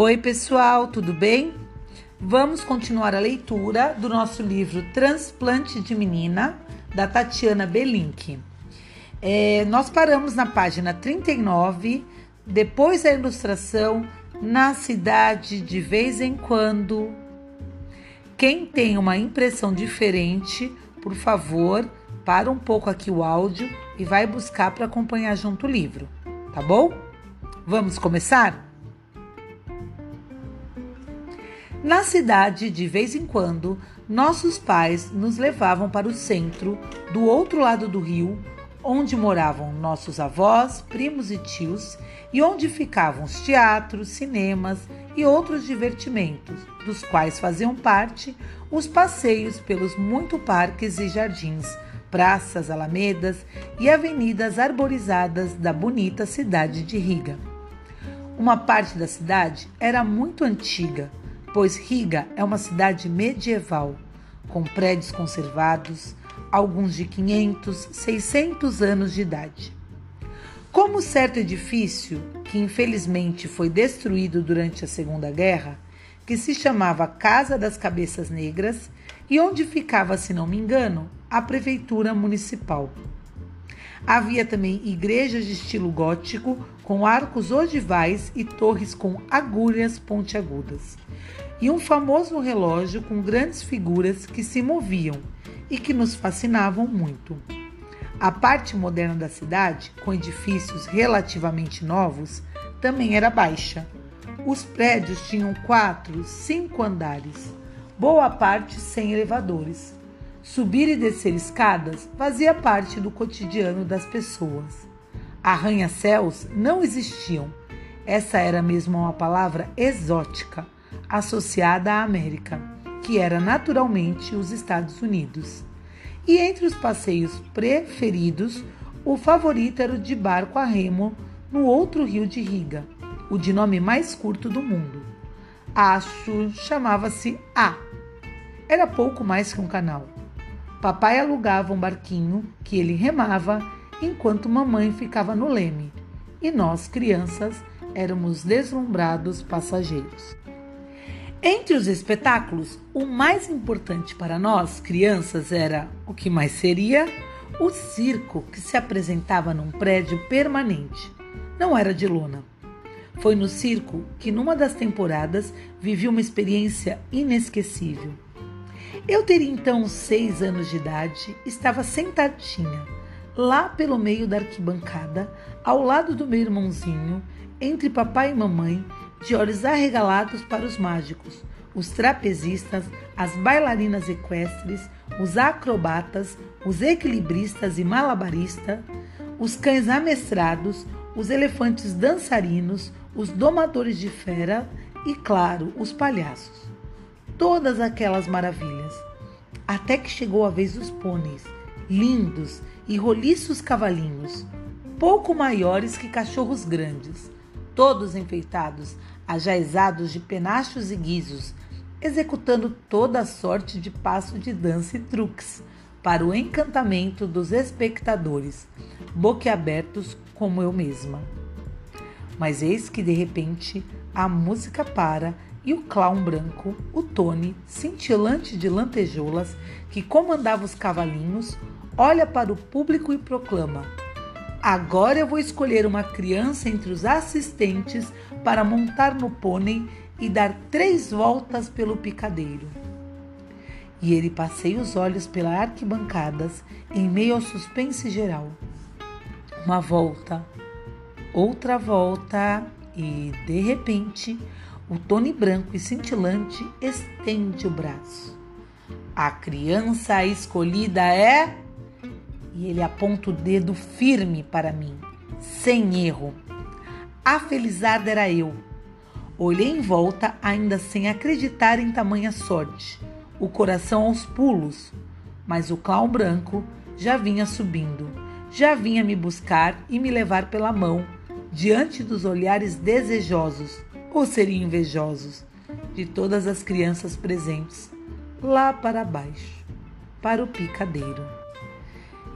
Oi, pessoal, tudo bem? Vamos continuar a leitura do nosso livro Transplante de Menina, da Tatiana Belink. É, nós paramos na página 39, depois da ilustração, na cidade de vez em quando. Quem tem uma impressão diferente, por favor, para um pouco aqui o áudio e vai buscar para acompanhar junto o livro, tá bom? Vamos começar? Na cidade, de vez em quando, nossos pais nos levavam para o centro, do outro lado do rio, onde moravam nossos avós, primos e tios, e onde ficavam os teatros, cinemas e outros divertimentos, dos quais faziam parte os passeios pelos muito parques e jardins, praças, alamedas e avenidas arborizadas da bonita cidade de Riga. Uma parte da cidade era muito antiga, pois Riga é uma cidade medieval, com prédios conservados, alguns de 500, 600 anos de idade. Como certo edifício, que infelizmente foi destruído durante a Segunda Guerra, que se chamava Casa das Cabeças Negras e onde ficava, se não me engano, a Prefeitura Municipal. Havia também igrejas de estilo gótico, com arcos ogivais e torres com agulhas pontiagudas, e um famoso relógio com grandes figuras que se moviam e que nos fascinavam muito. A parte moderna da cidade, com edifícios relativamente novos, também era baixa. Os prédios tinham quatro, cinco andares, boa parte sem elevadores Subir e descer escadas fazia parte do cotidiano das pessoas. Arranha-céus não existiam. Essa era mesmo uma palavra exótica, associada à América, que era naturalmente os Estados Unidos. E entre os passeios preferidos, o favorito era o de barco a remo no outro rio de Riga, o de nome mais curto do mundo. Acho chamava-se A. Era pouco mais que um canal. Papai alugava um barquinho que ele remava enquanto mamãe ficava no leme, e nós, crianças, éramos deslumbrados passageiros. Entre os espetáculos, o mais importante para nós, crianças, era o que mais seria o circo que se apresentava num prédio permanente. Não era de lona. Foi no circo que, numa das temporadas, vivi uma experiência inesquecível. Eu teria então seis anos de idade, estava sentadinha, lá pelo meio da arquibancada, ao lado do meu irmãozinho, entre papai e mamãe, de olhos arregalados para os mágicos, os trapezistas, as bailarinas equestres, os acrobatas, os equilibristas e malabaristas, os cães amestrados, os elefantes dançarinos, os domadores de fera e, claro, os palhaços todas aquelas maravilhas. Até que chegou a vez dos pôneis, lindos e roliços cavalinhos, pouco maiores que cachorros grandes, todos enfeitados, ajaizados de penachos e guizos, executando toda a sorte de passo de dança e truques, para o encantamento dos espectadores, boquiabertos como eu mesma. Mas eis que de repente a música para e o clown branco, o Tony, cintilante de lantejoulas, que comandava os cavalinhos, olha para o público e proclama: Agora eu vou escolher uma criança entre os assistentes para montar no pônei e dar três voltas pelo picadeiro. E ele passeia os olhos pelas arquibancadas em meio ao suspense geral. Uma volta, outra volta e, de repente, o Tony branco e cintilante estende o braço. A criança escolhida é. E ele aponta o dedo firme para mim, sem erro. A felizarda era eu. Olhei em volta, ainda sem acreditar em tamanha sorte, o coração aos pulos, mas o clown branco já vinha subindo, já vinha me buscar e me levar pela mão, diante dos olhares desejosos ou seriam invejosos de todas as crianças presentes lá para baixo, para o picadeiro.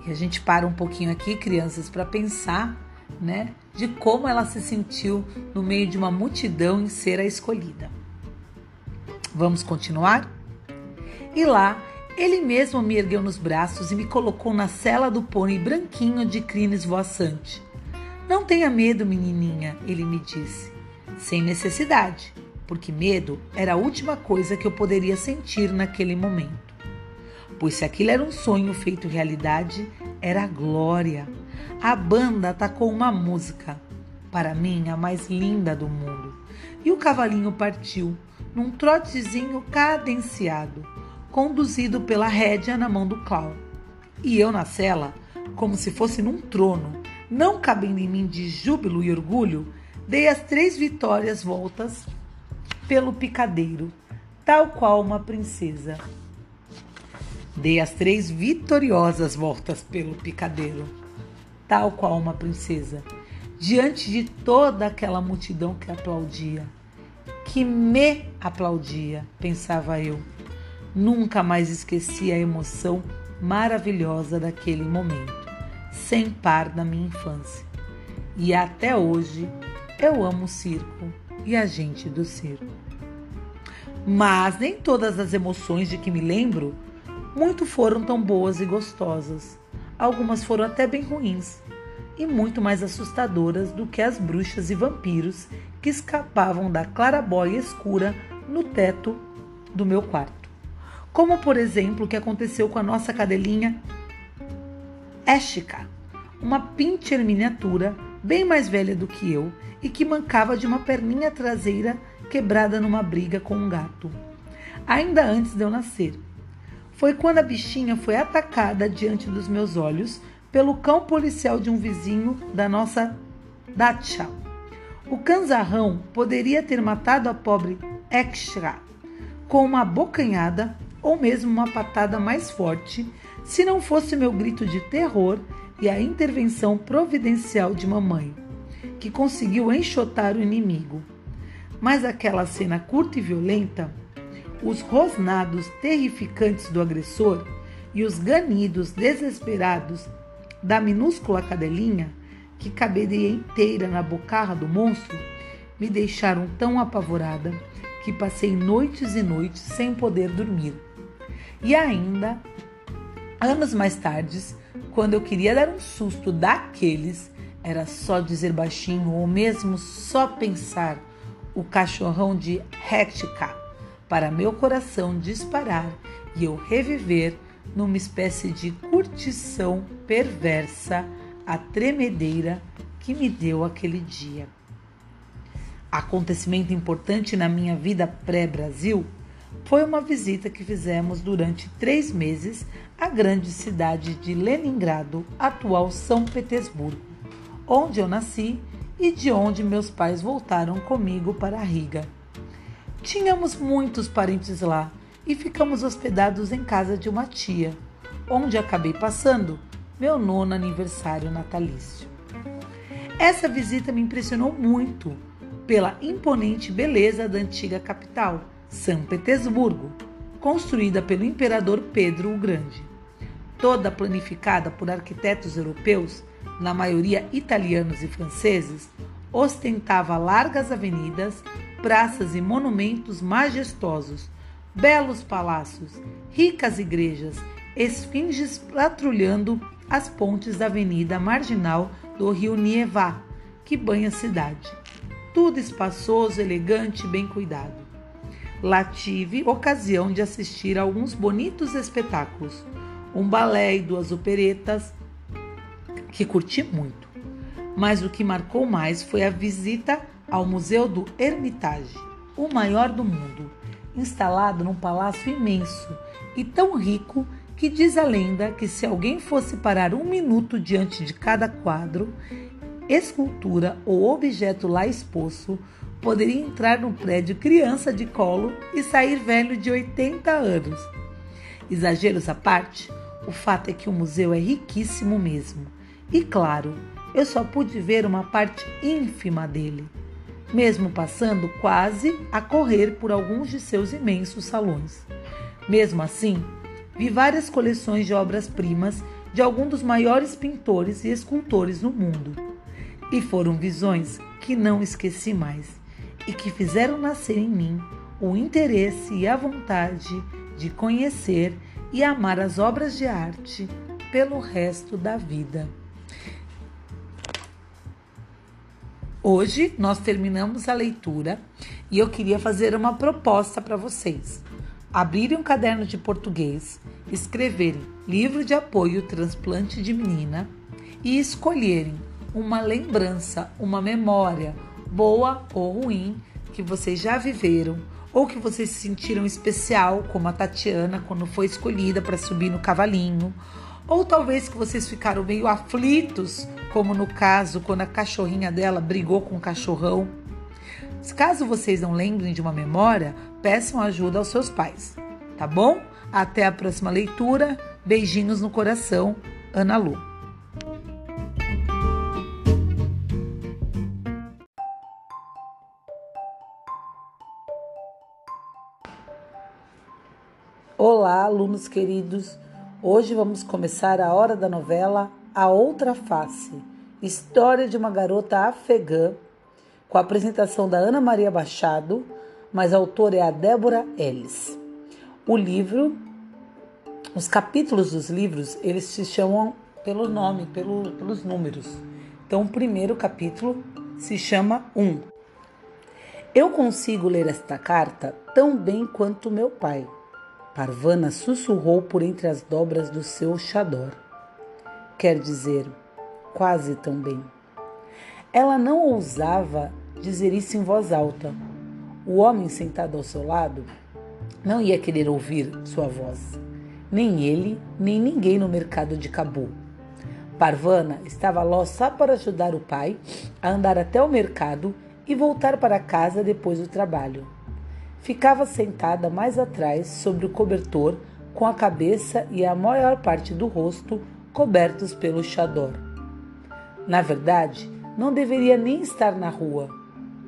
E a gente para um pouquinho aqui, crianças, para pensar né, de como ela se sentiu no meio de uma multidão em ser a escolhida. Vamos continuar? E lá, ele mesmo me ergueu nos braços e me colocou na cela do pônei branquinho de crines voaçante. Não tenha medo, menininha, ele me disse. Sem necessidade, porque medo era a última coisa que eu poderia sentir naquele momento. Pois se aquilo era um sonho feito realidade, era glória. A banda atacou uma música, para mim a mais linda do mundo, e o cavalinho partiu num trotezinho cadenciado, conduzido pela rédea na mão do clown. E eu na cela, como se fosse num trono, não cabendo em mim de júbilo e orgulho, dei as três vitórias voltas pelo picadeiro, tal qual uma princesa. Dei as três vitoriosas voltas pelo picadeiro, tal qual uma princesa, diante de toda aquela multidão que aplaudia, que me aplaudia, pensava eu. Nunca mais esqueci a emoção maravilhosa daquele momento, sem par da minha infância. E até hoje eu amo o circo e a gente do circo. Mas nem todas as emoções de que me lembro muito foram tão boas e gostosas. Algumas foram até bem ruins e muito mais assustadoras do que as bruxas e vampiros que escapavam da clarabóia escura no teto do meu quarto. Como, por exemplo, o que aconteceu com a nossa cadelinha Eshika, uma pincher miniatura bem mais velha do que eu e que mancava de uma perninha traseira quebrada numa briga com um gato. Ainda antes de eu nascer, foi quando a bichinha foi atacada diante dos meus olhos pelo cão policial de um vizinho da nossa dacha. O canzarrão poderia ter matado a pobre Extra com uma bocanhada ou mesmo uma patada mais forte se não fosse meu grito de terror e a intervenção providencial de mamãe, que conseguiu enxotar o inimigo. Mas aquela cena curta e violenta os rosnados terrificantes do agressor e os ganidos desesperados da minúscula cadelinha, que caberia inteira na bocarra do monstro, me deixaram tão apavorada que passei noites e noites sem poder dormir. E ainda, anos mais tarde, quando eu queria dar um susto daqueles, era só dizer baixinho ou mesmo só pensar o cachorrão de Hectica para meu coração disparar e eu reviver numa espécie de curtição perversa a tremedeira que me deu aquele dia. Acontecimento importante na minha vida pré-Brasil foi uma visita que fizemos durante três meses à grande cidade de Leningrado, atual São Petersburgo, onde eu nasci e de onde meus pais voltaram comigo para Riga. Tínhamos muitos parentes lá e ficamos hospedados em casa de uma tia, onde acabei passando meu nono aniversário natalício. Essa visita me impressionou muito pela imponente beleza da antiga capital, São Petersburgo, construída pelo imperador Pedro o Grande. Toda planificada por arquitetos europeus, na maioria italianos e franceses, ostentava largas avenidas, praças e monumentos majestosos, belos palácios, ricas igrejas, esfinges patrulhando as pontes da avenida marginal do rio Nievá, que banha a cidade. Tudo espaçoso, elegante e bem cuidado. Lá tive ocasião de assistir a alguns bonitos espetáculos, um balé e duas operetas, que curti muito. Mas o que marcou mais foi a visita ao Museu do Hermitage, o maior do mundo, instalado num palácio imenso e tão rico que diz a lenda que se alguém fosse parar um minuto diante de cada quadro, escultura ou objeto lá exposto, poderia entrar no prédio criança de colo e sair velho de 80 anos. Exageros à parte, o fato é que o museu é riquíssimo mesmo. E claro, eu só pude ver uma parte ínfima dele mesmo passando quase a correr por alguns de seus imensos salões. Mesmo assim, vi várias coleções de obras-primas de alguns dos maiores pintores e escultores no mundo. E foram visões que não esqueci mais e que fizeram nascer em mim o interesse e a vontade de conhecer e amar as obras de arte pelo resto da vida. Hoje nós terminamos a leitura e eu queria fazer uma proposta para vocês. Abrirem um caderno de português, escreverem livro de apoio transplante de menina e escolherem uma lembrança, uma memória, boa ou ruim, que vocês já viveram ou que vocês se sentiram especial, como a Tatiana quando foi escolhida para subir no cavalinho, ou talvez que vocês ficaram meio aflitos, como no caso quando a cachorrinha dela brigou com o cachorrão. Caso vocês não lembrem de uma memória, peçam ajuda aos seus pais, tá bom? Até a próxima leitura. Beijinhos no coração, Ana Lu. Olá, alunos queridos. Hoje vamos começar a hora da novela A Outra Face, história de uma garota afegã, com a apresentação da Ana Maria Machado, mas a autora é a Débora Ellis. O livro, os capítulos dos livros, eles se chamam pelo nome, pelo, pelos números. Então, o primeiro capítulo se chama 1. Um. Eu consigo ler esta carta tão bem quanto meu pai. Parvana sussurrou por entre as dobras do seu chador. Quer dizer, quase tão bem. Ela não ousava dizer isso em voz alta. O homem sentado ao seu lado não ia querer ouvir sua voz. Nem ele, nem ninguém no mercado de Cabu. Parvana estava lá só para ajudar o pai a andar até o mercado e voltar para casa depois do trabalho. Ficava sentada mais atrás sobre o cobertor, com a cabeça e a maior parte do rosto cobertos pelo chador. Na verdade, não deveria nem estar na rua.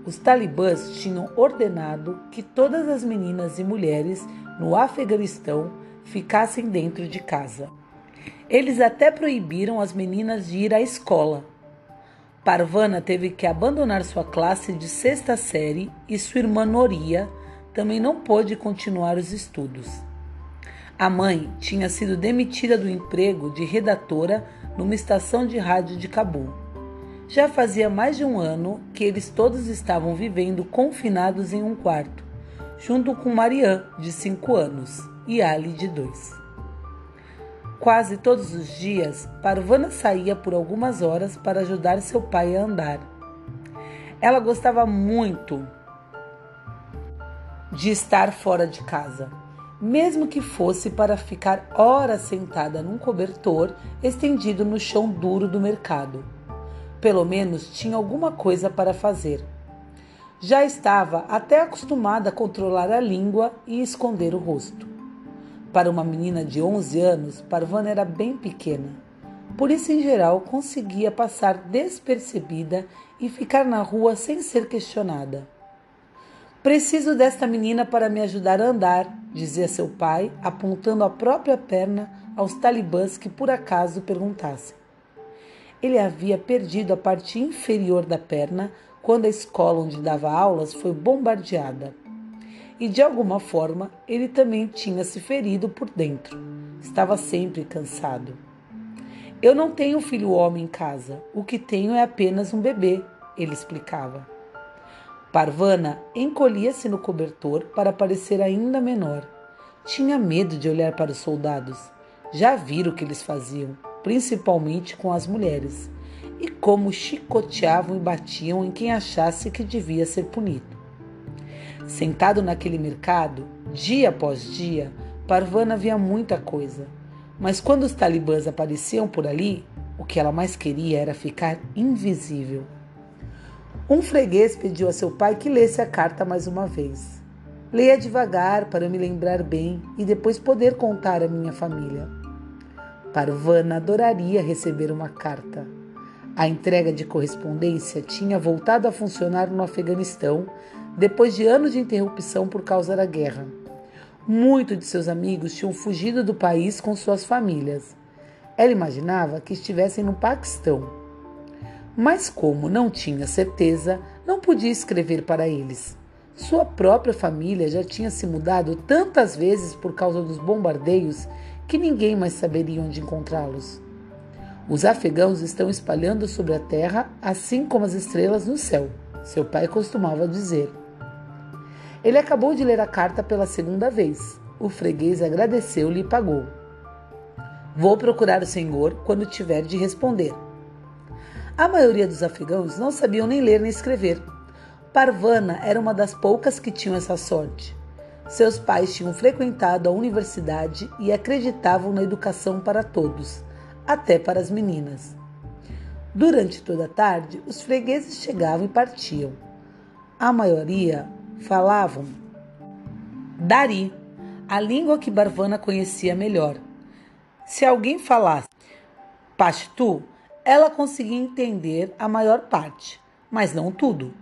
Os talibãs tinham ordenado que todas as meninas e mulheres no Afeganistão ficassem dentro de casa. Eles até proibiram as meninas de ir à escola. Parvana teve que abandonar sua classe de sexta série e sua irmã Noria também não pôde continuar os estudos. A mãe tinha sido demitida do emprego de redatora numa estação de rádio de Cabul. Já fazia mais de um ano que eles todos estavam vivendo confinados em um quarto, junto com Marianne, de 5 anos, e Ali, de 2. Quase todos os dias, Parvana saía por algumas horas para ajudar seu pai a andar. Ela gostava muito de estar fora de casa, mesmo que fosse para ficar horas sentada num cobertor estendido no chão duro do mercado. Pelo menos tinha alguma coisa para fazer. Já estava até acostumada a controlar a língua e esconder o rosto. Para uma menina de 11 anos, Parvana era bem pequena. Por isso, em geral, conseguia passar despercebida e ficar na rua sem ser questionada. Preciso desta menina para me ajudar a andar, dizia seu pai, apontando a própria perna aos talibãs que por acaso perguntassem. Ele havia perdido a parte inferior da perna quando a escola onde dava aulas foi bombardeada. E de alguma forma ele também tinha se ferido por dentro. Estava sempre cansado. Eu não tenho filho homem em casa. O que tenho é apenas um bebê, ele explicava. Parvana encolhia-se no cobertor para parecer ainda menor. Tinha medo de olhar para os soldados. Já viram o que eles faziam, principalmente com as mulheres, e como chicoteavam e batiam em quem achasse que devia ser punido. Sentado naquele mercado, dia após dia, Parvana via muita coisa. Mas quando os talibãs apareciam por ali, o que ela mais queria era ficar invisível. Um freguês pediu a seu pai que lesse a carta mais uma vez. Leia devagar para me lembrar bem e depois poder contar à minha família. Parvana adoraria receber uma carta. A entrega de correspondência tinha voltado a funcionar no Afeganistão depois de anos de interrupção por causa da guerra. Muitos de seus amigos tinham fugido do país com suas famílias. Ela imaginava que estivessem no Paquistão Mas, como não tinha certeza, não podia escrever para eles. Sua própria família já tinha se mudado tantas vezes por causa dos bombardeios que ninguém mais saberia onde encontrá-los. Os afegãos estão espalhando sobre a terra, assim como as estrelas no céu, seu pai costumava dizer. Ele acabou de ler a carta pela segunda vez. O freguês agradeceu-lhe e pagou. Vou procurar o senhor quando tiver de responder. A maioria dos afegãos não sabiam nem ler nem escrever. Parvana era uma das poucas que tinham essa sorte. Seus pais tinham frequentado a universidade e acreditavam na educação para todos, até para as meninas. Durante toda a tarde, os fregueses chegavam e partiam. A maioria falavam Dari, a língua que Barvana conhecia melhor. Se alguém falasse Pashtu, ela conseguia entender a maior parte, mas não tudo.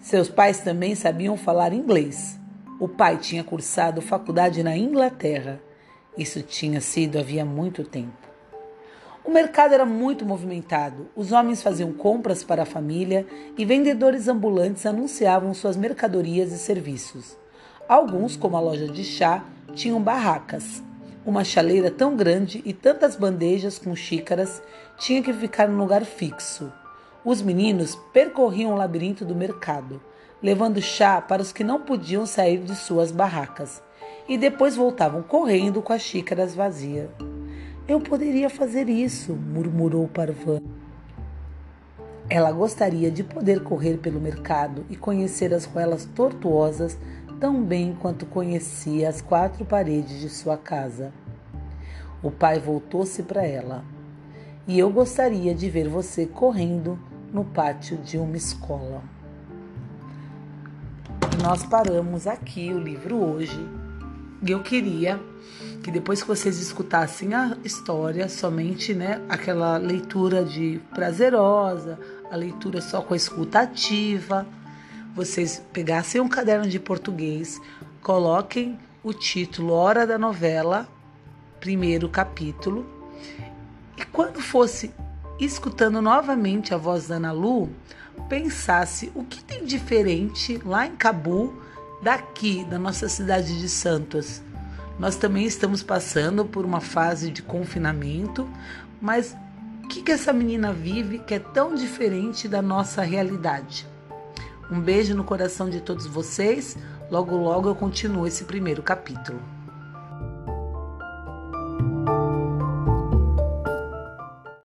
Seus pais também sabiam falar inglês. O pai tinha cursado faculdade na Inglaterra. Isso tinha sido havia muito tempo. O mercado era muito movimentado. Os homens faziam compras para a família e vendedores ambulantes anunciavam suas mercadorias e serviços. Alguns, como a loja de chá, tinham barracas. Uma chaleira tão grande e tantas bandejas com xícaras tinha que ficar num lugar fixo. Os meninos percorriam o labirinto do mercado levando chá para os que não podiam sair de suas barracas, e depois voltavam correndo com as xícaras vazias. Eu poderia fazer isso, murmurou Parvan. Ela gostaria de poder correr pelo mercado e conhecer as ruelas tortuosas tão bem quanto conhecia as quatro paredes de sua casa. O pai voltou-se para ela. E eu gostaria de ver você correndo no pátio de uma escola nós paramos aqui o livro hoje. E eu queria que depois que vocês escutassem a história, somente né, aquela leitura de prazerosa, a leitura só com a escuta ativa, vocês pegassem um caderno de português, coloquem o título Hora da Novela, primeiro capítulo, e quando fosse escutando novamente a voz da Ana Lu, pensasse o que tem diferente lá em Cabu daqui, da nossa cidade de Santos. Nós também estamos passando por uma fase de confinamento, mas o que, que essa menina vive que é tão diferente da nossa realidade? Um beijo no coração de todos vocês. Logo, logo eu continuo esse primeiro capítulo.